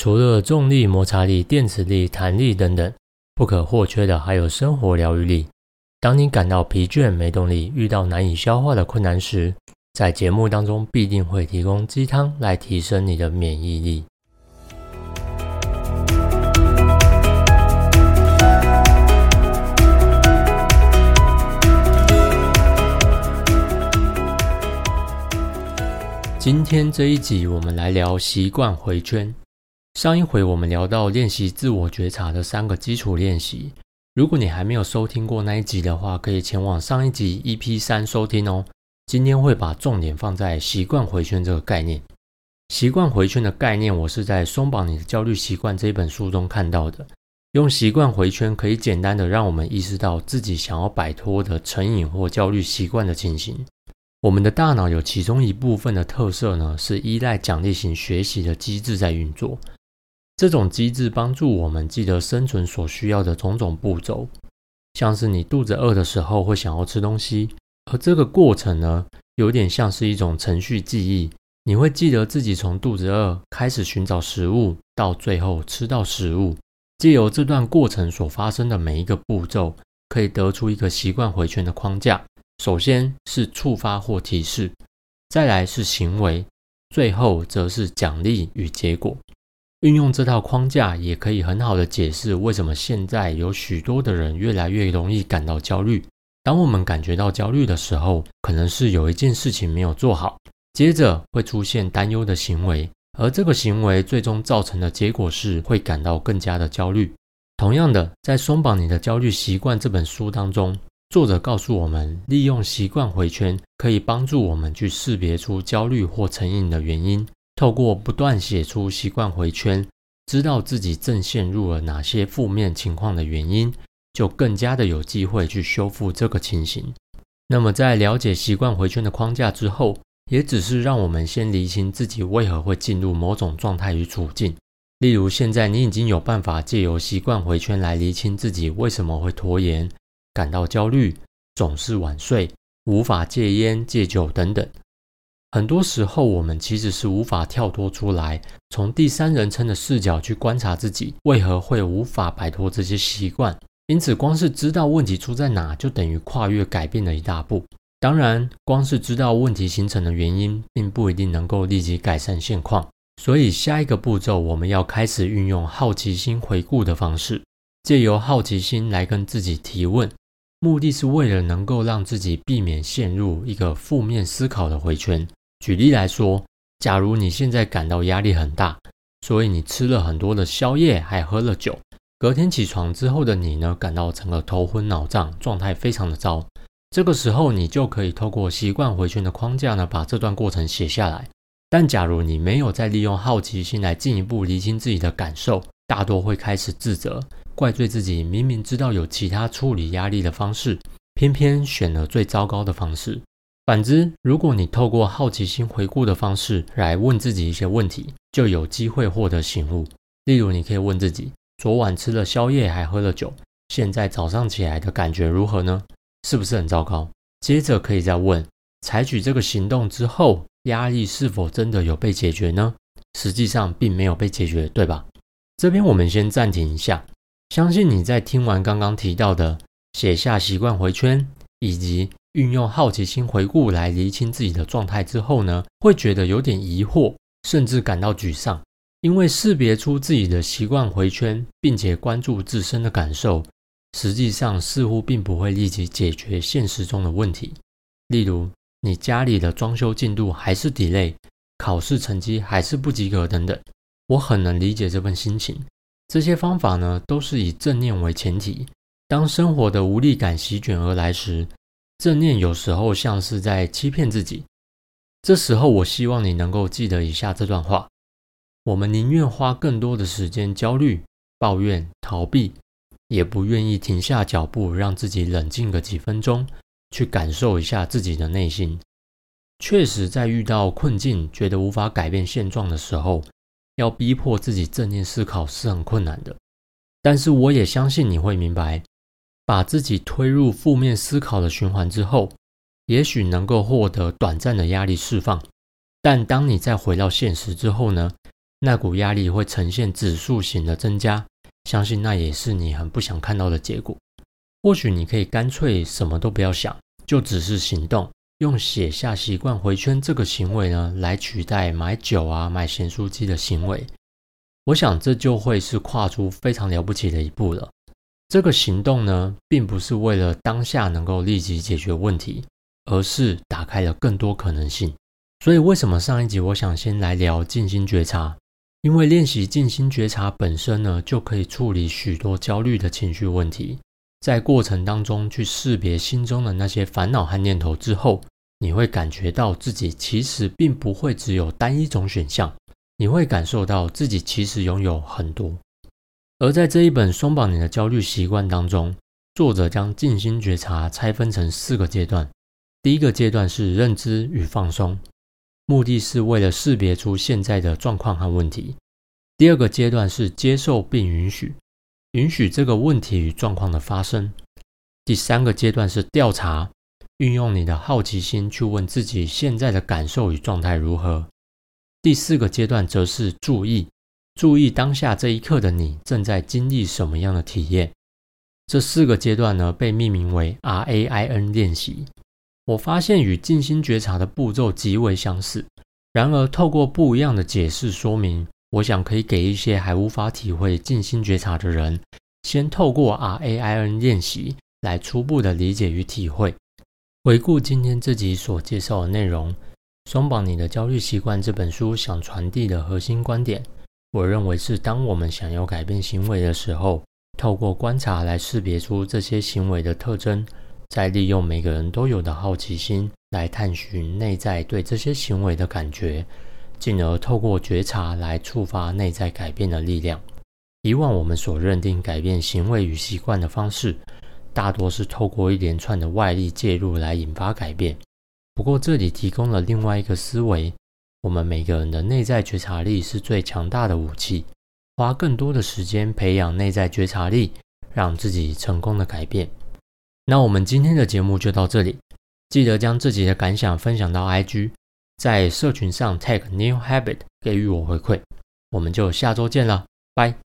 除了重力、摩擦力、电磁力、弹力等等，不可或缺的还有生活疗愈力。当你感到疲倦、没动力，遇到难以消化的困难时，在节目当中必定会提供鸡汤来提升你的免疫力。今天这一集，我们来聊习惯回圈。上一回我们聊到练习自我觉察的三个基础练习。如果你还没有收听过那一集的话，可以前往上一集 EP 三收听哦。今天会把重点放在习惯回圈这个概念。习惯回圈的概念，我是在《松绑你的焦虑习惯》这本书中看到的。用习惯回圈，可以简单的让我们意识到自己想要摆脱的成瘾或焦虑习惯的情形。我们的大脑有其中一部分的特色呢，是依赖奖励型学习的机制在运作。这种机制帮助我们记得生存所需要的种种步骤，像是你肚子饿的时候会想要吃东西，而这个过程呢，有点像是一种程序记忆。你会记得自己从肚子饿开始寻找食物，到最后吃到食物，借由这段过程所发生的每一个步骤，可以得出一个习惯回圈的框架。首先是触发或提示，再来是行为，最后则是奖励与结果。运用这套框架，也可以很好的解释为什么现在有许多的人越来越容易感到焦虑。当我们感觉到焦虑的时候，可能是有一件事情没有做好，接着会出现担忧的行为，而这个行为最终造成的结果是会感到更加的焦虑。同样的，在《松绑你的焦虑习惯》这本书当中。作者告诉我们，利用习惯回圈可以帮助我们去识别出焦虑或成瘾的原因。透过不断写出习惯回圈，知道自己正陷入了哪些负面情况的原因，就更加的有机会去修复这个情形。那么，在了解习惯回圈的框架之后，也只是让我们先理清自己为何会进入某种状态与处境。例如，现在你已经有办法借由习惯回圈来理清自己为什么会拖延。感到焦虑，总是晚睡，无法戒烟戒酒等等。很多时候，我们其实是无法跳脱出来，从第三人称的视角去观察自己为何会无法摆脱这些习惯。因此，光是知道问题出在哪，就等于跨越改变了一大步。当然，光是知道问题形成的原因，并不一定能够立即改善现况。所以，下一个步骤，我们要开始运用好奇心回顾的方式，借由好奇心来跟自己提问。目的是为了能够让自己避免陷入一个负面思考的回圈。举例来说，假如你现在感到压力很大，所以你吃了很多的宵夜，还喝了酒，隔天起床之后的你呢，感到整个头昏脑胀，状态非常的糟。这个时候，你就可以透过习惯回圈的框架呢，把这段过程写下来。但假如你没有再利用好奇心来进一步厘清自己的感受，大多会开始自责。怪罪自己，明明知道有其他处理压力的方式，偏偏选了最糟糕的方式。反之，如果你透过好奇心回顾的方式来问自己一些问题，就有机会获得醒悟。例如，你可以问自己：昨晚吃了宵夜还喝了酒，现在早上起来的感觉如何呢？是不是很糟糕？接着可以再问：采取这个行动之后，压力是否真的有被解决呢？实际上并没有被解决，对吧？这边我们先暂停一下。相信你在听完刚刚提到的写下习惯回圈，以及运用好奇心回顾来厘清自己的状态之后呢，会觉得有点疑惑，甚至感到沮丧。因为识别出自己的习惯回圈，并且关注自身的感受，实际上似乎并不会立即解决现实中的问题。例如，你家里的装修进度还是 delay，考试成绩还是不及格等等。我很能理解这份心情。这些方法呢，都是以正念为前提。当生活的无力感席卷而来时，正念有时候像是在欺骗自己。这时候，我希望你能够记得以下这段话：我们宁愿花更多的时间焦虑、抱怨、逃避，也不愿意停下脚步，让自己冷静个几分钟，去感受一下自己的内心。确实，在遇到困境、觉得无法改变现状的时候，要逼迫自己正念思考是很困难的，但是我也相信你会明白，把自己推入负面思考的循环之后，也许能够获得短暂的压力释放。但当你再回到现实之后呢？那股压力会呈现指数型的增加。相信那也是你很不想看到的结果。或许你可以干脆什么都不要想，就只是行动，用写下习惯回圈这个行为呢，来取代买酒啊、买咸酥鸡的行为。我想这就会是跨出非常了不起的一步了。这个行动呢，并不是为了当下能够立即解决问题，而是打开了更多可能性。所以，为什么上一集我想先来聊静心觉察？因为练习静心觉察本身呢，就可以处理许多焦虑的情绪问题。在过程当中去识别心中的那些烦恼和念头之后，你会感觉到自己其实并不会只有单一种选项。你会感受到自己其实拥有很多，而在这一本松绑你的焦虑习惯当中，作者将静心觉察拆分成四个阶段。第一个阶段是认知与放松，目的是为了识别出现在的状况和问题。第二个阶段是接受并允许，允许这个问题与状况的发生。第三个阶段是调查，运用你的好奇心去问自己现在的感受与状态如何。第四个阶段则是注意，注意当下这一刻的你正在经历什么样的体验。这四个阶段呢，被命名为 R A I N 练习。我发现与静心觉察的步骤极为相似，然而透过不一样的解释说明，我想可以给一些还无法体会静心觉察的人，先透过 R A I N 练习来初步的理解与体会。回顾今天这集所介绍的内容。《松绑你的焦虑习惯》这本书想传递的核心观点，我认为是：当我们想要改变行为的时候，透过观察来识别出这些行为的特征，再利用每个人都有的好奇心来探寻内在对这些行为的感觉，进而透过觉察来触发内在改变的力量。以往我们所认定改变行为与习惯的方式，大多是透过一连串的外力介入来引发改变。不过，这里提供了另外一个思维：我们每个人的内在觉察力是最强大的武器。花更多的时间培养内在觉察力，让自己成功的改变。那我们今天的节目就到这里，记得将自己的感想分享到 IG，在社群上 tag New Habit 给予我回馈。我们就下周见了，拜。